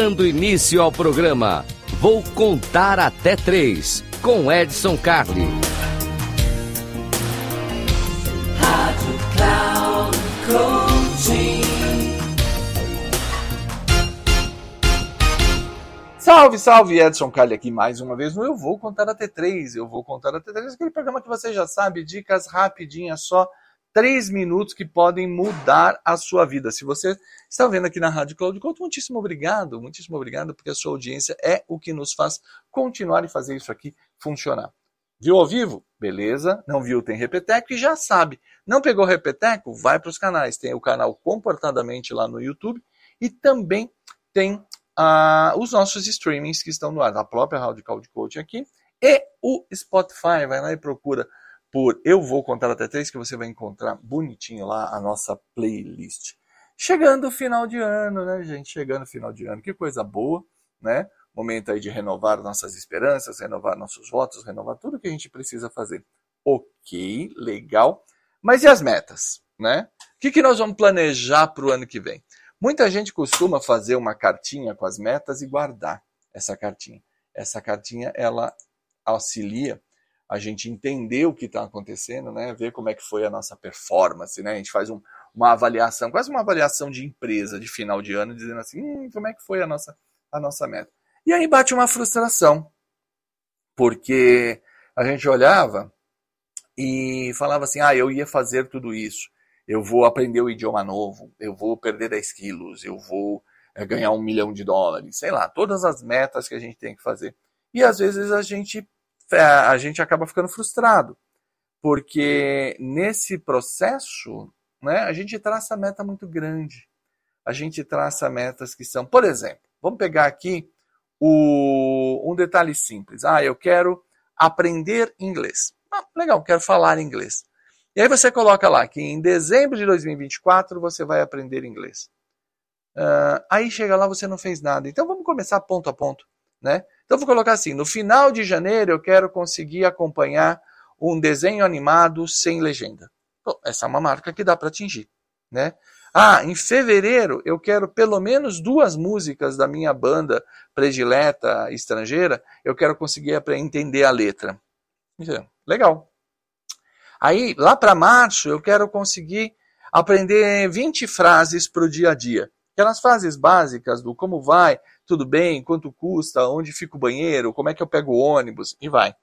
Dando início ao programa, vou contar até três com Edson Carli. Salve, salve, Edson Carli aqui mais uma vez no Eu Vou Contar até três. Eu Vou Contar até três, aquele programa que você já sabe, dicas rapidinhas só três minutos que podem mudar a sua vida. Se você está vendo aqui na Rádio Cloud Coach, muitíssimo obrigado, muitíssimo obrigado, porque a sua audiência é o que nos faz continuar e fazer isso aqui funcionar. Viu ao vivo? Beleza. Não viu, tem Repeteco e já sabe. Não pegou Repeteco? Vai para os canais. Tem o canal Comportadamente lá no YouTube e também tem ah, os nossos streamings que estão no ar, a própria Rádio Cloud Coach aqui e o Spotify. Vai lá e procura por Eu Vou Contar Até Três, que você vai encontrar bonitinho lá a nossa playlist. Chegando o final de ano, né, gente? Chegando o final de ano, que coisa boa, né? Momento aí de renovar nossas esperanças, renovar nossos votos, renovar tudo que a gente precisa fazer. Ok, legal. Mas e as metas, né? O que, que nós vamos planejar para o ano que vem? Muita gente costuma fazer uma cartinha com as metas e guardar essa cartinha. Essa cartinha, ela auxilia a gente entender o que está acontecendo, né? Ver como é que foi a nossa performance, né? A gente faz um, uma avaliação, quase uma avaliação de empresa de final de ano, dizendo assim, hum, como é que foi a nossa, a nossa meta. E aí bate uma frustração, porque a gente olhava e falava assim, ah, eu ia fazer tudo isso, eu vou aprender o idioma novo, eu vou perder 10 quilos, eu vou é, ganhar um milhão de dólares, sei lá, todas as metas que a gente tem que fazer. E às vezes a gente a gente acaba ficando frustrado, porque nesse processo, né, a gente traça meta muito grande. A gente traça metas que são, por exemplo, vamos pegar aqui o, um detalhe simples. Ah, eu quero aprender inglês. Ah, legal, quero falar inglês. E aí você coloca lá que em dezembro de 2024 você vai aprender inglês. Uh, aí chega lá você não fez nada. Então vamos começar ponto a ponto, né? Então vou colocar assim: no final de janeiro eu quero conseguir acompanhar um desenho animado sem legenda. Bom, essa é uma marca que dá para atingir, né? Ah, em fevereiro eu quero pelo menos duas músicas da minha banda predileta estrangeira, eu quero conseguir entender a letra. Legal. Aí, lá para março, eu quero conseguir aprender 20 frases para o dia a dia. Aquelas frases básicas do como vai, tudo bem, quanto custa, onde fica o banheiro, como é que eu pego o ônibus e vai.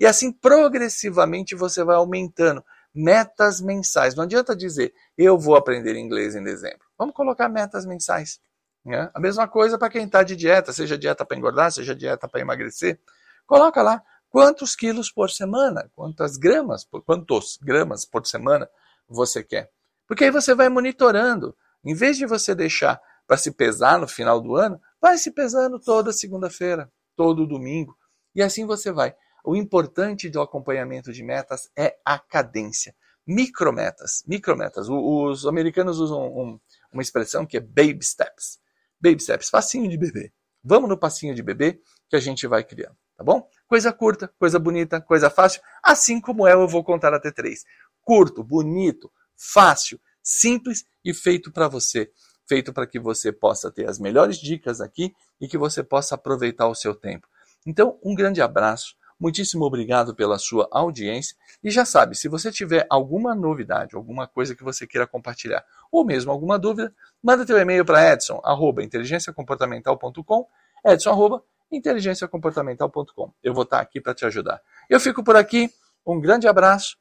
E assim progressivamente você vai aumentando metas mensais. Não adianta dizer eu vou aprender inglês em dezembro. Vamos colocar metas mensais. Né? A mesma coisa para quem está de dieta, seja dieta para engordar, seja dieta para emagrecer. Coloca lá quantos quilos por semana, quantas gramas, quantos gramas por semana você quer. Porque aí você vai monitorando. Em vez de você deixar para se pesar no final do ano, vai se pesando toda segunda-feira, todo domingo, e assim você vai. O importante do acompanhamento de metas é a cadência. Micrometas, micrometas. Os americanos usam um, uma expressão que é baby steps. Baby steps, passinho de bebê. Vamos no passinho de bebê que a gente vai criando, tá bom? Coisa curta, coisa bonita, coisa fácil, assim como é, eu vou contar até três. Curto, bonito, fácil, simples e feito para você feito para que você possa ter as melhores dicas aqui e que você possa aproveitar o seu tempo. Então, um grande abraço, muitíssimo obrigado pela sua audiência e já sabe, se você tiver alguma novidade, alguma coisa que você queira compartilhar, ou mesmo alguma dúvida, manda teu e-mail para edson, arroba, inteligenciacomportamental.com, edson, arroba, inteligenciacomportamental.com. Eu vou estar aqui para te ajudar. Eu fico por aqui, um grande abraço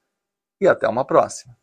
e até uma próxima.